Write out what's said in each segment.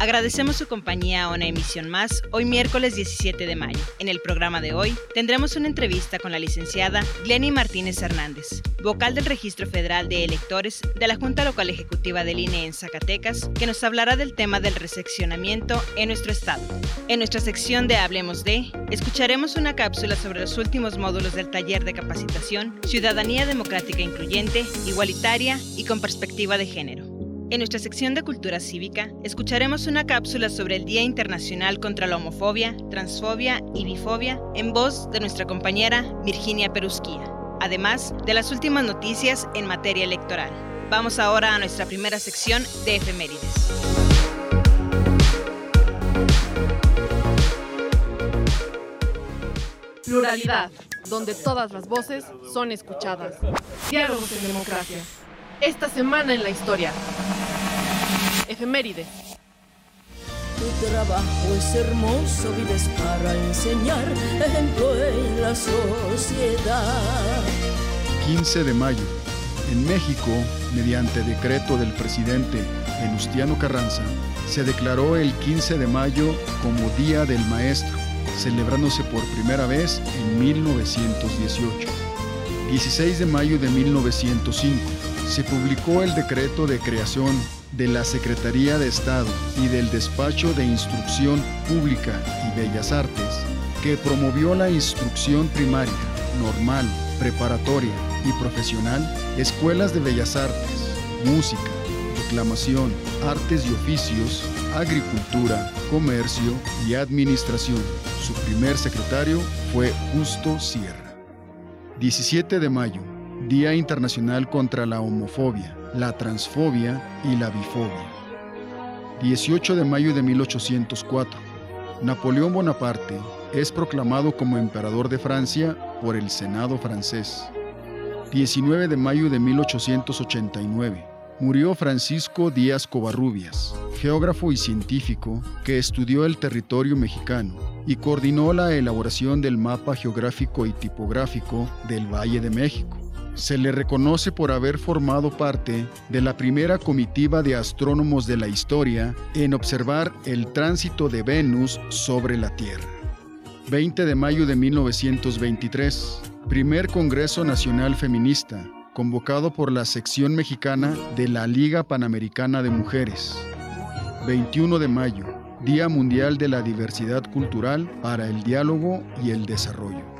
Agradecemos su compañía a una emisión más hoy miércoles 17 de mayo. En el programa de hoy tendremos una entrevista con la licenciada Glenny Martínez Hernández, vocal del Registro Federal de Electores de la Junta Local Ejecutiva del INE en Zacatecas, que nos hablará del tema del reseccionamiento en nuestro estado. En nuestra sección de Hablemos de, escucharemos una cápsula sobre los últimos módulos del taller de capacitación Ciudadanía Democrática Incluyente, Igualitaria y con perspectiva de género. En nuestra sección de Cultura Cívica, escucharemos una cápsula sobre el Día Internacional contra la Homofobia, Transfobia y Bifobia en voz de nuestra compañera Virginia Perusquía, además de las últimas noticias en materia electoral. Vamos ahora a nuestra primera sección de efemérides. Pluralidad, donde todas las voces son escuchadas. Diálogos en democracia. Esta semana en la historia. Efeméride. Tu trabajo es hermoso, vives para enseñar, ejemplo en la sociedad. 15 de mayo. En México, mediante decreto del presidente Venustiano Carranza, se declaró el 15 de mayo como Día del Maestro, celebrándose por primera vez en 1918. 16 de mayo de 1905 se publicó el decreto de creación de la Secretaría de Estado y del Despacho de Instrucción Pública y Bellas Artes, que promovió la instrucción primaria, normal, preparatoria y profesional, escuelas de bellas artes, música, declamación, artes y oficios, agricultura, comercio y administración. Su primer secretario fue Justo Sierra. 17 de mayo, Día Internacional contra la Homofobia, la Transfobia y la Bifobia. 18 de mayo de 1804. Napoleón Bonaparte es proclamado como emperador de Francia por el Senado francés. 19 de mayo de 1889. Murió Francisco Díaz Covarrubias, geógrafo y científico que estudió el territorio mexicano y coordinó la elaboración del mapa geográfico y tipográfico del Valle de México se le reconoce por haber formado parte de la primera comitiva de astrónomos de la historia en observar el tránsito de Venus sobre la Tierra. 20 de mayo de 1923, primer Congreso Nacional Feminista, convocado por la sección mexicana de la Liga Panamericana de Mujeres. 21 de mayo, Día Mundial de la Diversidad Cultural para el Diálogo y el Desarrollo.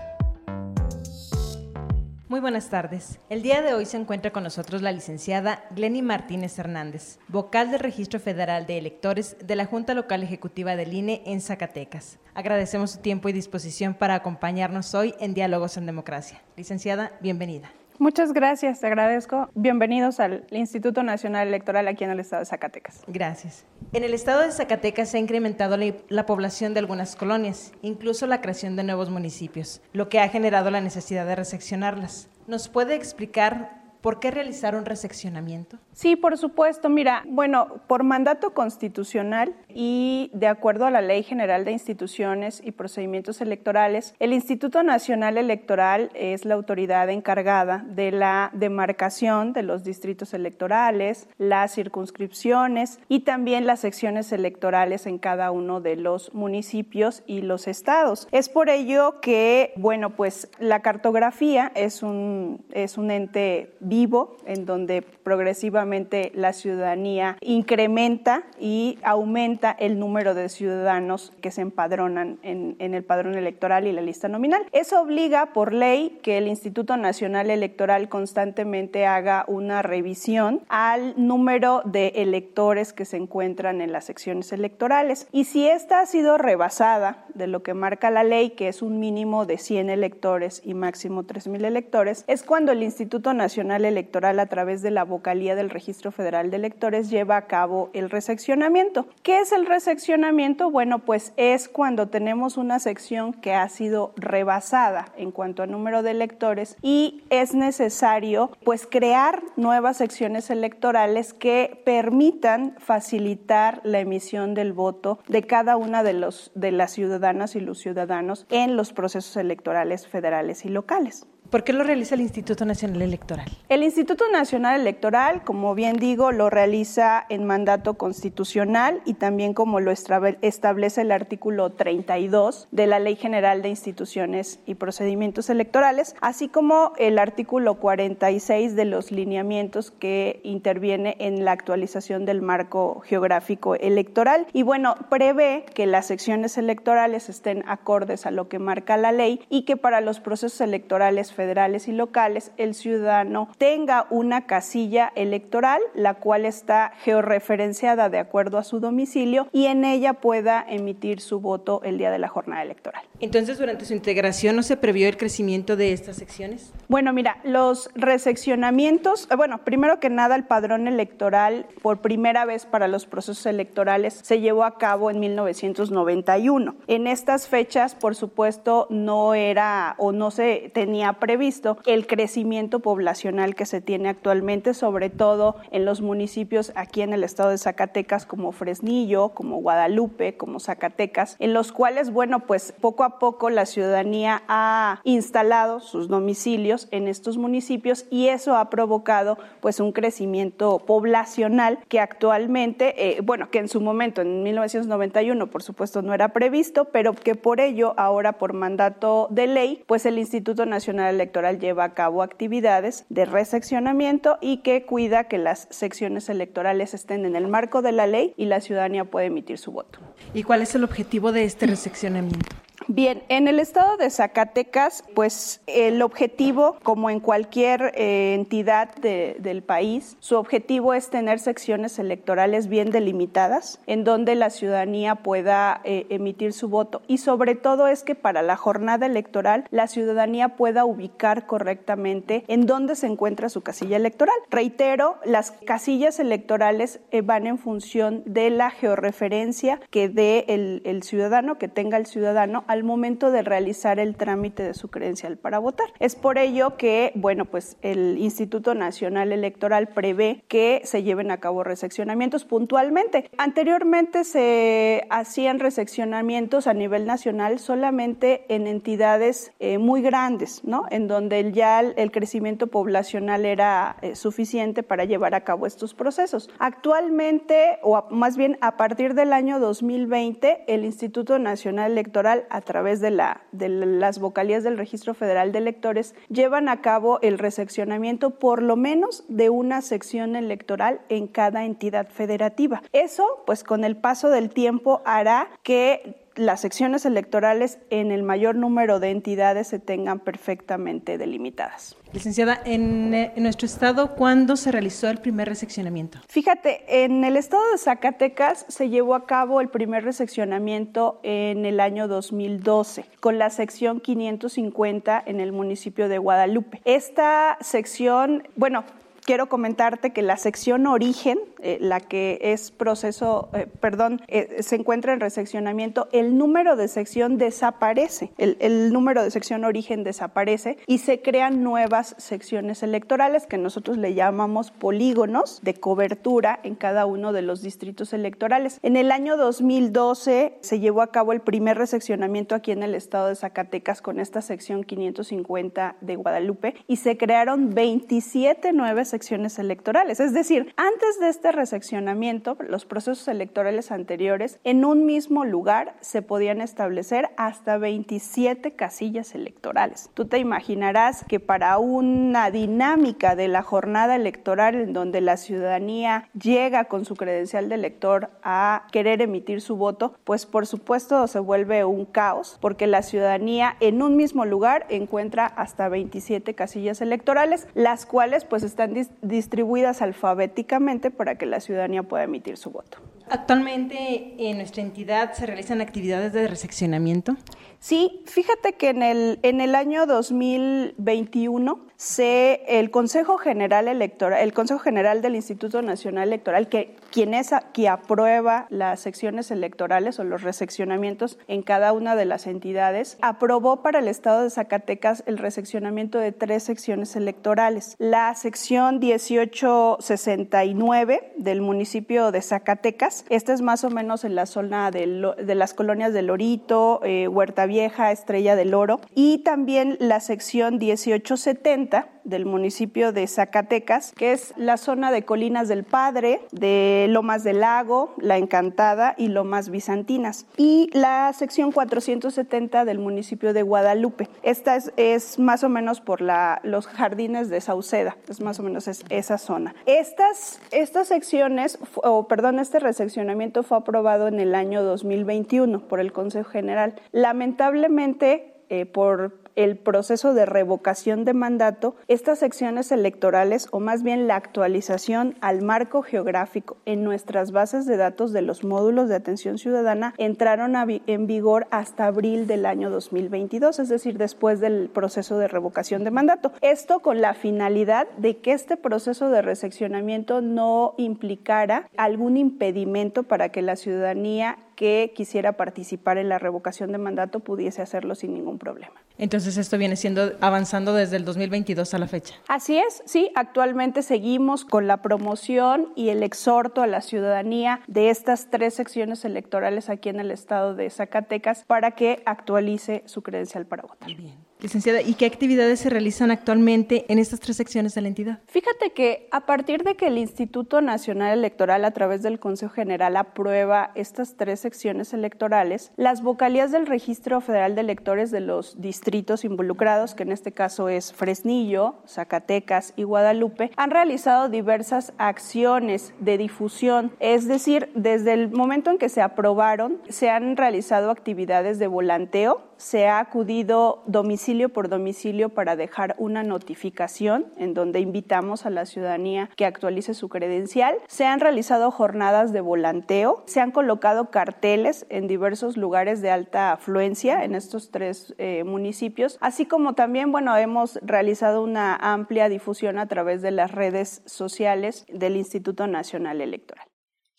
Muy buenas tardes. El día de hoy se encuentra con nosotros la licenciada Glenny Martínez Hernández, vocal del Registro Federal de Electores de la Junta Local Ejecutiva del INE en Zacatecas. Agradecemos su tiempo y disposición para acompañarnos hoy en Diálogos en Democracia. Licenciada, bienvenida. Muchas gracias, te agradezco. Bienvenidos al Instituto Nacional Electoral aquí en el estado de Zacatecas. Gracias. En el estado de Zacatecas se ha incrementado la, la, población de algunas colonias, incluso la creación de nuevos municipios, lo que ha generado la necesidad de reseccionarlas. ¿Nos puede explicar ¿Por qué realizar un reseccionamiento? Sí, por supuesto. Mira, bueno, por mandato constitucional y de acuerdo a la Ley General de Instituciones y Procedimientos Electorales, el Instituto Nacional Electoral es la autoridad encargada de la demarcación de los distritos electorales, las circunscripciones y también las secciones electorales en cada uno de los municipios y los estados. Es por ello que, bueno, pues la cartografía es un, es un ente vivo en donde progresivamente la ciudadanía incrementa y aumenta el número de ciudadanos que se empadronan en, en, el padrón electoral y la lista nominal. Eso obliga por ley que el Instituto Nacional Electoral constantemente haga una revisión al número de electores que se encuentran en las secciones electorales. Y si esta ha sido rebasada de lo que marca la ley, que es un mínimo de 100 electores y máximo 3.000 electores, es cuando el Instituto Nacional Electoral, a través de la vocalía del Registro Federal de Electores, lleva a cabo el reseccionamiento. ¿Qué es el reseccionamiento? Bueno, pues es cuando tenemos una sección que ha sido rebasada en cuanto a número de electores y es necesario pues crear nuevas secciones electorales que permitan facilitar la emisión del voto de cada una de, los, de las ciudadanas y los ciudadanos en los procesos electorales federales y locales. ¿Por qué lo realiza el Instituto Nacional Electoral? El Instituto Nacional Electoral, como bien digo, lo realiza en mandato constitucional y también como lo establece el artículo 32 de la Ley General de Instituciones y Procedimientos Electorales, así como el artículo 46 de los lineamientos que interviene en la actualización del marco geográfico electoral. Y bueno, prevé que las secciones electorales estén acordes a lo que marca la ley y que para los procesos electorales federales y locales, el ciudadano tenga una casilla electoral, la cual está georreferenciada de acuerdo a su domicilio y en ella pueda emitir su voto el día de la jornada electoral. Entonces, durante su integración, ¿no se previó el crecimiento de estas secciones? Bueno, mira, los reseccionamientos, eh, bueno, primero que nada, el padrón electoral por primera vez para los procesos electorales se llevó a cabo en 1991. En estas fechas, por supuesto, no era o no se tenía previsto visto el crecimiento poblacional que se tiene actualmente, sobre todo en los municipios aquí en el estado de Zacatecas como Fresnillo, como Guadalupe, como Zacatecas, en los cuales, bueno, pues poco a poco la ciudadanía ha instalado sus domicilios en estos municipios y eso ha provocado pues un crecimiento poblacional que actualmente, eh, bueno, que en su momento, en 1991, por supuesto, no era previsto, pero que por ello ahora por mandato de ley, pues el Instituto Nacional Electoral lleva a cabo actividades de reseccionamiento y que cuida que las secciones electorales estén en el marco de la ley y la ciudadanía puede emitir su voto. ¿Y cuál es el objetivo de este reseccionamiento? Bien, en el estado de Zacatecas, pues el objetivo, como en cualquier eh, entidad del país, su objetivo es tener secciones electorales bien delimitadas, en donde la ciudadanía pueda eh, emitir su voto y sobre todo es que para la jornada electoral la ciudadanía pueda ubicar correctamente en dónde se encuentra su casilla electoral. Reitero, las casillas electorales eh, van en función de la georreferencia que dé el, el ciudadano, que tenga el ciudadano al momento de realizar el trámite de su credencial para votar. Es por ello que, bueno, pues el Instituto Nacional Electoral prevé que se lleven a cabo reseccionamientos puntualmente. Anteriormente se hacían reseccionamientos a nivel nacional solamente en entidades eh, muy grandes, ¿no? En donde ya el crecimiento poblacional era eh, suficiente para llevar a cabo estos procesos. Actualmente, o más bien a partir del año 2020, el Instituto Nacional Electoral, a través de, la, de las vocalías del Registro Federal de Electores, llevan a cabo el reseccionamiento por lo menos de una sección electoral en cada entidad federativa. Eso, pues con el paso del tiempo, hará que las secciones electorales en el mayor número de entidades se tengan perfectamente delimitadas. Licenciada, en, eh, nuestro estado, ¿cuándo se realizó el primer reseccionamiento? Fíjate, en el estado de Zacatecas se llevó a cabo el primer reseccionamiento en el año 2012, con la sección 550 en el municipio de Guadalupe. Esta sección, bueno, quiero comentarte que la sección origen eh, la que es proceso, eh, perdón, eh, se encuentra en reseccionamiento, el número de sección desaparece, el, el número de sección origen desaparece y se crean nuevas secciones electorales que nosotros le llamamos polígonos de cobertura en cada uno de los distritos electorales. En el año 2012 se llevó a cabo el primer reseccionamiento aquí en el estado de Zacatecas con esta sección 550 de Guadalupe y se crearon 27 nuevas secciones electorales. Es decir, antes de este reseccionamiento, los procesos electorales anteriores, en un mismo lugar se podían establecer hasta 27 casillas electorales. Tú te imaginarás que para una dinámica de la jornada electoral en donde la ciudadanía llega con su credencial de elector a querer emitir su voto, pues por supuesto se vuelve un caos porque la ciudadanía en un mismo lugar encuentra hasta 27 casillas electorales, las cuales pues están distribuidas alfabéticamente para que la ciudadanía pueda emitir su voto. Actualmente en nuestra entidad se realizan actividades de reseccionamiento. Sí, fíjate que en el, en el año 2021 se, el Consejo General Electoral, el Consejo General del Instituto Nacional Electoral, que quien es que aprueba las secciones electorales o los reseccionamientos en cada una de las entidades, aprobó para el estado de Zacatecas el reseccionamiento de tres secciones electorales. La sección 1869 del municipio de Zacatecas, esta es más o menos en la zona de, las colonias de Lorito, eh, Huerta Vieja, Estrella del Oro, y también la sección 1870 del municipio de Zacatecas, que es la zona de Colinas del Padre, de Lomas del Lago, La Encantada y Lomas Bizantinas. Y la sección 470 del municipio de Guadalupe. Esta es, más o menos por los jardines de Sauceda, es más o menos esa zona. Estas, estas secciones, o perdón, este reseccionamiento fue aprobado en el año 2021 por el Consejo General. Lamentablemente, eh, por el proceso de revocación de mandato, estas secciones electorales, o más bien la actualización al marco geográfico en nuestras bases de datos de los módulos de atención ciudadana, entraron en vigor hasta abril del año 2022, es decir, después del proceso de revocación de mandato. Esto con la finalidad de que este proceso de reseccionamiento no implicara algún impedimento para que la ciudadanía que quisiera participar en la revocación de mandato pudiese hacerlo sin ningún problema. Entonces esto viene siendo avanzando desde el 2022 a la fecha. Así es, sí, actualmente seguimos con la promoción y el exhorto a la ciudadanía de estas tres secciones electorales aquí en el estado de Zacatecas para que actualice su credencial para votar. Bien. Licenciada, ¿y qué actividades se realizan actualmente en estas tres secciones de la entidad? Fíjate que a partir de que el Instituto Nacional Electoral a través del Consejo General aprueba estas tres secciones electorales, las vocalías del Registro Federal de Electores de los distritos involucrados, que en este caso es Fresnillo, Zacatecas y Guadalupe, han realizado diversas acciones de difusión, es decir, desde el momento en que se aprobaron, se han realizado actividades de volanteo, se ha acudido domicilio por domicilio para dejar una notificación en donde invitamos a la ciudadanía que actualice su credencial. Se han realizado jornadas de volanteo, se han colocado carteles en diversos lugares de alta afluencia en estos tres eh, municipios, así como también, bueno, hemos realizado una amplia difusión a través de las redes sociales del Instituto Nacional Electoral.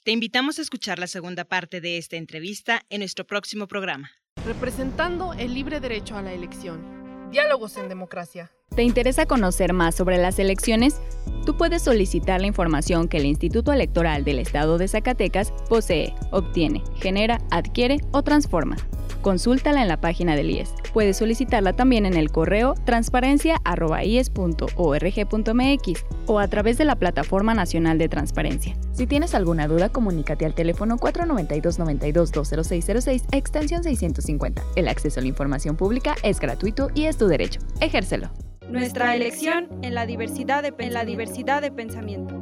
Te invitamos a escuchar la segunda parte de esta entrevista en nuestro próximo programa. Representando el libre derecho a la elección. Diálogos en Democracia. ¿Te interesa conocer más sobre las elecciones? Tú puedes solicitar la información que el Instituto Electoral del Estado de Zacatecas posee, obtiene, genera, adquiere o transforma. Consúltala en la página del IES. Puedes solicitarla también en el correo transparencia.ies.org.mx o a través de la Plataforma Nacional de Transparencia. Si tienes alguna duda, comunícate al teléfono 492-92-20606, extensión 650. El acceso a la información pública es gratuito y es tu derecho. Ejércelo. Nuestra elección en la diversidad de, en la diversidad de pensamiento.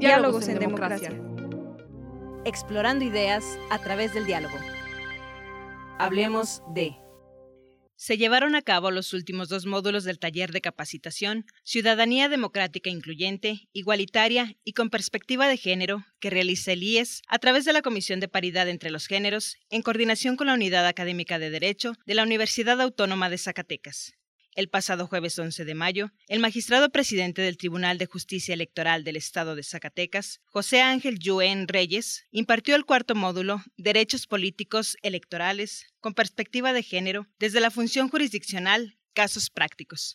Diálogos, en, democracia. Explorando ideas a través del diálogo. Hablemos de... Se llevaron a cabo los últimos dos módulos del taller de capacitación Ciudadanía Democrática Incluyente, Igualitaria y con Perspectiva de Género que realiza el IES a través de la Comisión de Paridad entre los Géneros en coordinación con la Unidad Académica de Derecho de la Universidad Autónoma de Zacatecas. El pasado jueves 11 de mayo, el magistrado presidente del Tribunal de Justicia Electoral del Estado de Zacatecas, José Ángel Yuen Reyes, impartió el cuarto módulo Derechos Políticos Electorales con perspectiva de género desde la función jurisdiccional, casos prácticos,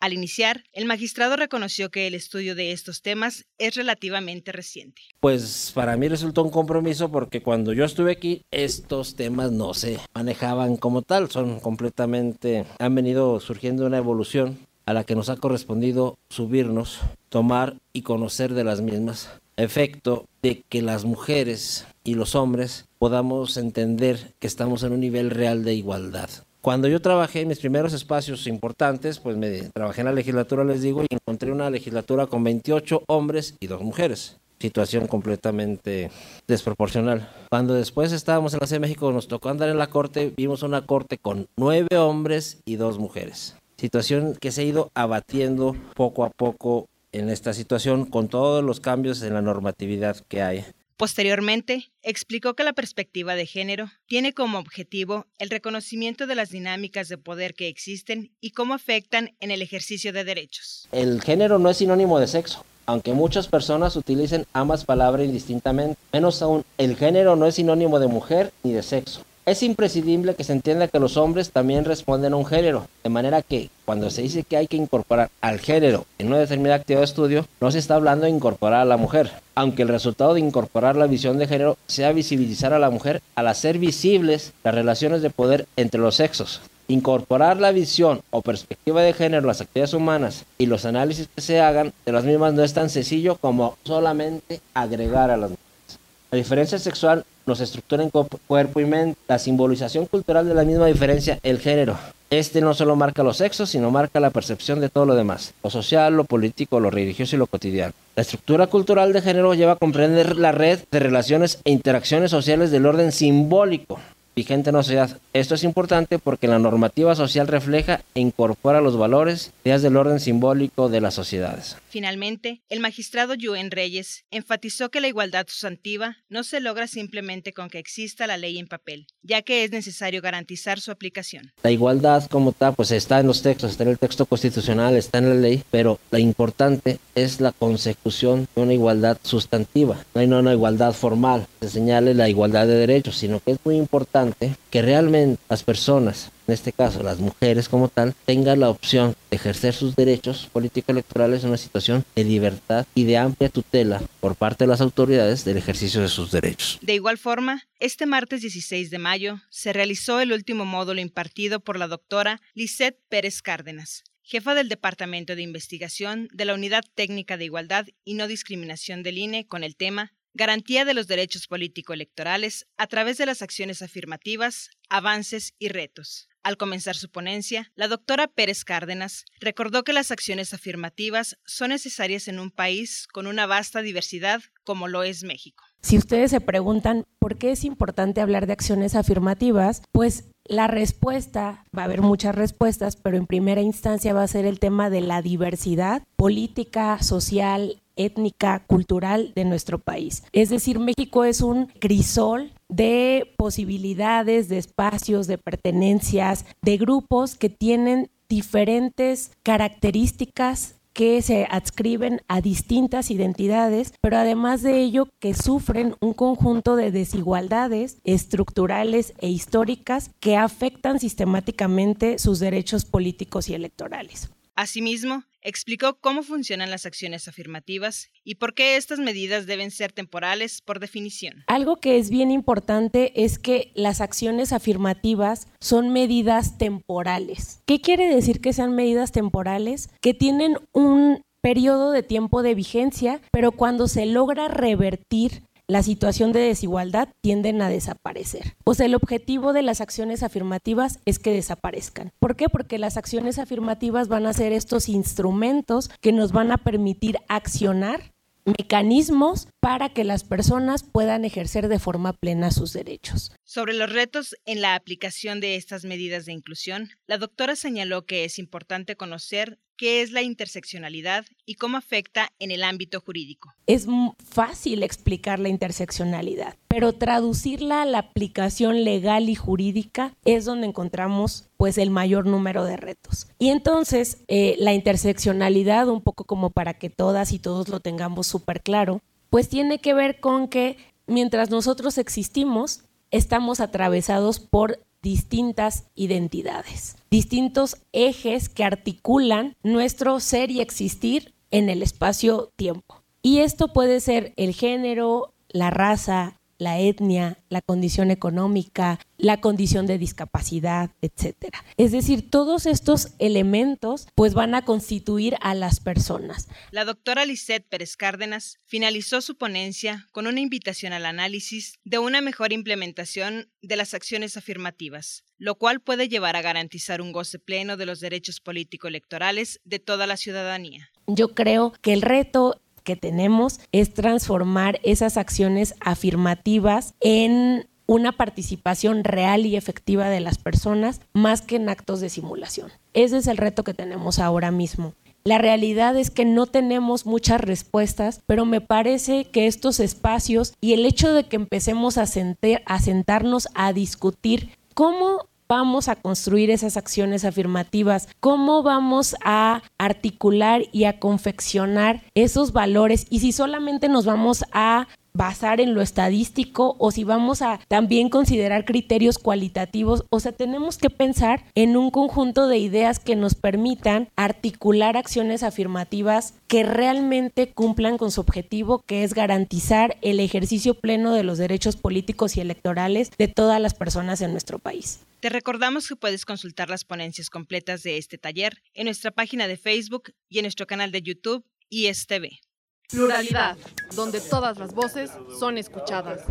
al iniciar, el magistrado reconoció que el estudio de estos temas es relativamente reciente. Pues para mí resultó un compromiso porque cuando yo estuve aquí, estos temas no se manejaban como tal, son completamente, han venido surgiendo una evolución a la que nos ha correspondido subirnos, tomar y conocer de las mismas, efecto de que las mujeres y los hombres podamos entender que estamos en un nivel real de igualdad. Cuando yo trabajé en mis primeros espacios importantes, pues me trabajé en la legislatura, les digo, y encontré una legislatura con 28 hombres y dos mujeres. Situación completamente desproporcional. Cuando después estábamos en la Ciudad de México, nos tocó andar en la corte, vimos una corte con nueve hombres y dos mujeres. Situación que se ha ido abatiendo poco a poco en esta situación con todos los cambios en la normatividad que hay. Posteriormente, explicó que la perspectiva de género tiene como objetivo el reconocimiento de las dinámicas de poder que existen y cómo afectan en el ejercicio de derechos. El género no es sinónimo de sexo, aunque muchas personas utilicen ambas palabras indistintamente. Menos aún, el género no es sinónimo de mujer ni de sexo. Es imprescindible que se entienda que los hombres también responden a un género, de manera que cuando se dice que hay que incorporar al género en una determinada actividad de estudio, no se está hablando de incorporar a la mujer, aunque el resultado de incorporar la visión de género sea visibilizar a la mujer al hacer visibles las relaciones de poder entre los sexos. Incorporar la visión o perspectiva de género en las actividades humanas y los análisis que se hagan de las mismas no es tan sencillo como solamente agregar a las mujeres. La diferencia sexual nos estructura en cuerpo y mente. La simbolización cultural de la misma diferencia, el género. Este no solo marca los sexos, sino marca la percepción de todo lo demás, lo social, lo político, lo religioso y lo cotidiano. La estructura cultural de género lleva a comprender la red de relaciones e interacciones sociales del orden simbólico, vigente en la sociedad. Esto es importante porque la normativa social refleja e incorpora los valores, ideas del orden simbólico de las sociedades. Finalmente, el magistrado Yuen Reyes enfatizó que la igualdad sustantiva no se logra simplemente con que exista la ley en papel, ya que es necesario garantizar su aplicación. La igualdad como tal, pues está en los textos, está en el texto constitucional, está en la ley, pero lo importante es la consecución de una igualdad sustantiva, no hay una igualdad formal, se señale la igualdad de derechos, sino que es muy importante que realmente las personas, en este caso las mujeres como tal, tengan la opción de ejercer sus derechos político-electorales en una situación de libertad y de amplia tutela por parte de las autoridades del ejercicio de sus derechos. De igual forma, este martes 16 de mayo se realizó el último módulo impartido por la doctora Lisette Pérez Cárdenas, jefa del Departamento de Investigación de la Unidad Técnica de Igualdad y No Discriminación del INE con el tema garantía de los derechos político-electorales a través de las acciones afirmativas, avances y retos. Al comenzar su ponencia, la doctora Pérez Cárdenas recordó que las acciones afirmativas son necesarias en un país con una vasta diversidad como lo es México. Si ustedes se preguntan por qué es importante hablar de acciones afirmativas, pues la respuesta, va a haber muchas respuestas, pero en primera instancia va a ser el tema de la diversidad política, social, étnica, cultural de nuestro país. Es decir, México es un crisol de posibilidades, de espacios, de pertenencias, de grupos que tienen diferentes características que se adscriben a distintas identidades, pero además de ello que sufren un conjunto de desigualdades estructurales e históricas que afectan sistemáticamente sus derechos políticos y electorales. Asimismo, explicó cómo funcionan las acciones afirmativas y por qué estas medidas deben ser temporales por definición. Algo que es bien importante es que las acciones afirmativas son medidas temporales. ¿Qué quiere decir que sean medidas temporales? Que tienen un periodo de tiempo de vigencia, pero cuando se logra revertir la situación de desigualdad tienden a desaparecer. O sea, el objetivo de las acciones afirmativas es que desaparezcan. ¿Por qué? Porque las acciones afirmativas van a ser estos instrumentos que nos van a permitir accionar mecanismos para que las personas puedan ejercer de forma plena sus derechos. Sobre los retos en la aplicación de estas medidas de inclusión, la doctora señaló que es importante conocer qué es la interseccionalidad y cómo afecta en el ámbito jurídico. Es fácil explicar la interseccionalidad, pero traducirla a la aplicación legal y jurídica es donde encontramos pues el mayor número de retos. Y entonces eh, la interseccionalidad, un poco como para que todas y todos lo tengamos súper claro, pues tiene que ver con que mientras nosotros existimos, estamos atravesados por distintas identidades, distintos ejes que articulan nuestro ser y existir en el espacio-tiempo. Y esto puede ser el género, la raza, la etnia, la condición económica, la condición de discapacidad, etcétera. Es decir, todos estos elementos pues van a constituir a las personas. La doctora Lisette Pérez Cárdenas finalizó su ponencia con una invitación al análisis de una mejor implementación de las acciones afirmativas, lo cual puede llevar a garantizar un goce pleno de los derechos político-electorales de toda la ciudadanía. Yo creo que el reto que tenemos es transformar esas acciones afirmativas en una participación real y efectiva de las personas más que en actos de simulación. Ese es el reto que tenemos ahora mismo. La realidad es que no tenemos muchas respuestas, pero me parece que estos espacios y el hecho de que empecemos a, a sentarnos a discutir cómo vamos a construir esas acciones afirmativas, cómo vamos a articular y a confeccionar esos valores y si solamente nos vamos a basar en lo estadístico o si vamos a también considerar criterios cualitativos. O sea, tenemos que pensar en un conjunto de ideas que nos permitan articular acciones afirmativas que realmente cumplan con su objetivo, que es garantizar el ejercicio pleno de los derechos políticos y electorales de todas las personas en nuestro país. Te recordamos que puedes consultar las ponencias completas de este taller en nuestra página de Facebook y en nuestro canal de YouTube ISTV. Pluralidad, donde todas las voces son escuchadas.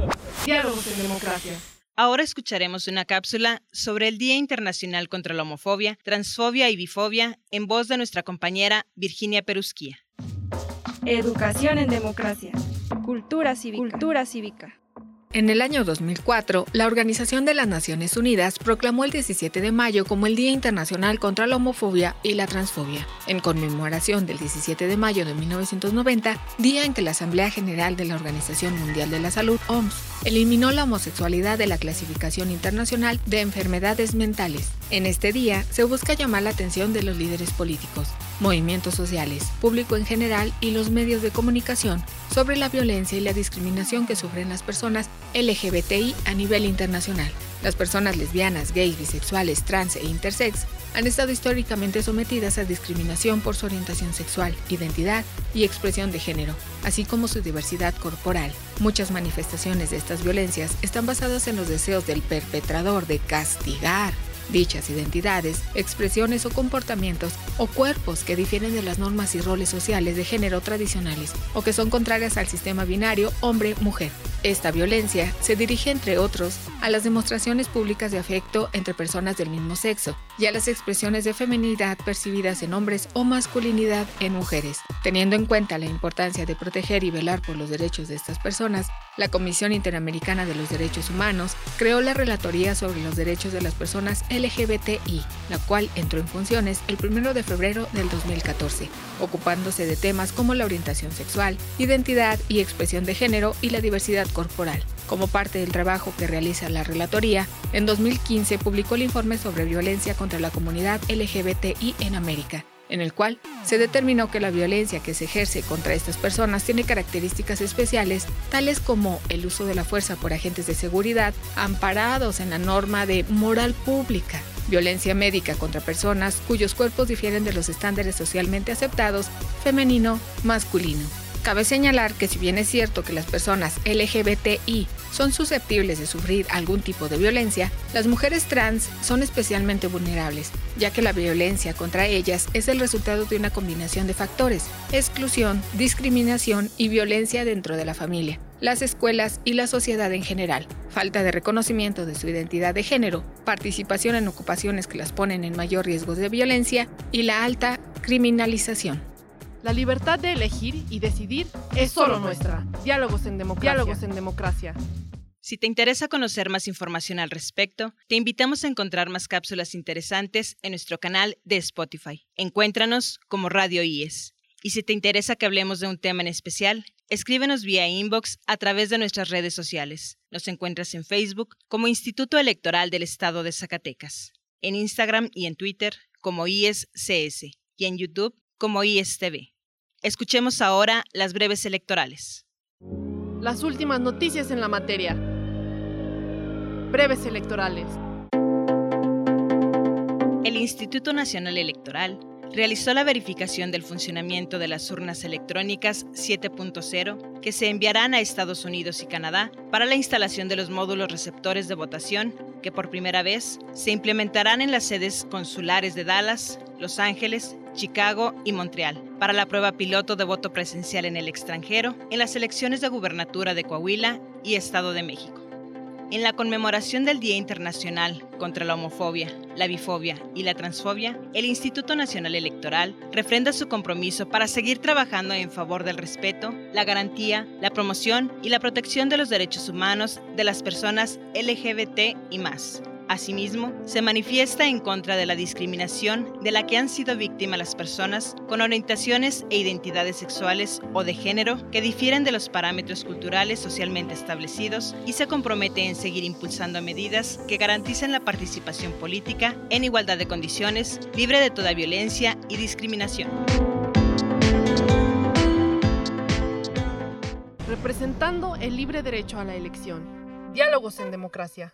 Diálogos en democracia. Ahora escucharemos una cápsula sobre el Día Internacional contra la Homofobia, Transfobia y Bifobia en voz de nuestra compañera Virginia Perusquía. Educación en democracia. Cultura cívica. Cultura cívica. En el año 2004, la Organización de las Naciones Unidas proclamó el 17 de mayo como el Día Internacional contra la Homofobia y la Transfobia, en conmemoración del 17 de mayo de 1990, día en que la Asamblea General de la Organización Mundial de la Salud, OMS, eliminó la homosexualidad de la clasificación internacional de enfermedades mentales. En este día se busca llamar la atención de los líderes políticos, movimientos sociales, público en general y los medios de comunicación sobre la violencia y la discriminación que sufren las personas LGBTI a nivel internacional. Las personas lesbianas, gays, bisexuales, trans e intersex han estado históricamente sometidas a discriminación por su orientación sexual, identidad y expresión de género, así como su diversidad corporal. Muchas manifestaciones de estas violencias están basadas en los deseos del perpetrador de castigar Dichas identidades, expresiones o comportamientos o cuerpos que difieren de las normas y roles sociales de género tradicionales o que son contrarias al sistema binario hombre-mujer. Esta violencia se dirige, entre otros, a las demostraciones públicas de afecto entre personas del mismo sexo y a las expresiones de feminidad percibidas en hombres o masculinidad en mujeres. Teniendo en cuenta la importancia de proteger y velar por los derechos de estas personas, la Comisión Interamericana de los Derechos Humanos creó la Relatoría sobre los Derechos de las Personas LGBTI, la cual entró en funciones el 1 de febrero del 2014, ocupándose de temas como la orientación sexual, identidad y expresión de género y la diversidad corporal. Como parte del trabajo que realiza la Relatoría, en 2015 publicó el informe sobre violencia contra la comunidad LGBTI en América, en el cual se determinó que la violencia que se ejerce contra estas personas tiene características especiales, tales como el uso de la fuerza por agentes de seguridad amparados en la norma de moral pública, violencia médica contra personas cuyos cuerpos difieren de los estándares socialmente aceptados, femenino, masculino Cabe señalar que si bien es cierto que las personas LGBTI son susceptibles de sufrir algún tipo de violencia, las mujeres trans son especialmente vulnerables, ya que la violencia contra ellas es el resultado de una combinación de factores, exclusión, discriminación y violencia dentro de la familia, las escuelas y la sociedad en general, falta de reconocimiento de su identidad de género, participación en ocupaciones que las ponen en mayor riesgo de violencia y la alta criminalización. La libertad de elegir y decidir es solo nuestra. Diálogos en democracia. Diálogos en democracia. Si te interesa conocer más información al respecto, te invitamos a encontrar más cápsulas interesantes en nuestro canal de Spotify. Encuéntranos como Radio IES. Y si te interesa que hablemos de un tema en especial, escríbenos vía inbox a través de nuestras redes sociales. Nos encuentras en Facebook como Instituto Electoral del Estado de Zacatecas, en Instagram y en Twitter como IESCS y en YouTube como IESTV. Escuchemos ahora las breves electorales. Las últimas noticias en la materia. Breves electorales. El Instituto Nacional Electoral realizó la verificación del funcionamiento de las urnas electrónicas 7.0 que se enviarán a Estados Unidos y Canadá para la instalación de los módulos receptores de votación que por primera vez se implementarán en las sedes consulares de Dallas, Los Ángeles, Chicago y Montreal para la prueba piloto de voto presencial en el extranjero en las elecciones de gubernatura de Coahuila y Estado de México. En la conmemoración del Día Internacional contra la Homofobia, la Bifobia y la Transfobia, el Instituto Nacional Electoral refrenda su compromiso para seguir trabajando en favor del respeto, la garantía, la promoción y la protección de los derechos humanos de las personas LGBT y más Asimismo, se manifiesta en contra de la discriminación de la que han sido víctimas las personas con orientaciones e identidades sexuales o de género que difieren de los parámetros culturales socialmente establecidos y se compromete en seguir impulsando medidas que garanticen la participación política en igualdad de condiciones, libre de toda violencia y discriminación. Representando el libre derecho a la elección. Diálogos en democracia.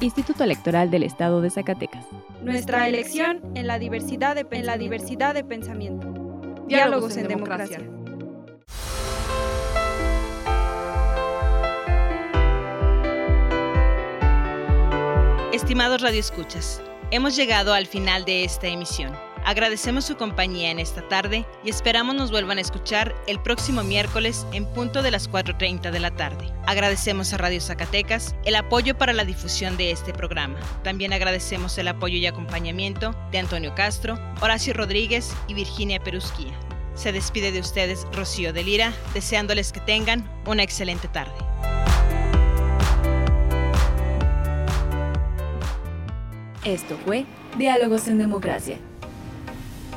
Instituto Electoral del Estado de Zacatecas. Nuestra elección en la diversidad de, en la diversidad de pensamiento. Diálogos, en, democracia. Estimados radioescuchas, hemos llegado al final de esta emisión. Agradecemos su compañía en esta tarde y esperamos nos vuelvan a escuchar el próximo miércoles en punto de las 4.30 de la tarde. Agradecemos a Radio Zacatecas el apoyo para la difusión de este programa. También agradecemos el apoyo y acompañamiento de Antonio Castro, Horacio Rodríguez y Virginia Perusquía. Se despide de ustedes Rocío de Lira, deseándoles que tengan una excelente tarde. Esto fue Diálogos en Democracia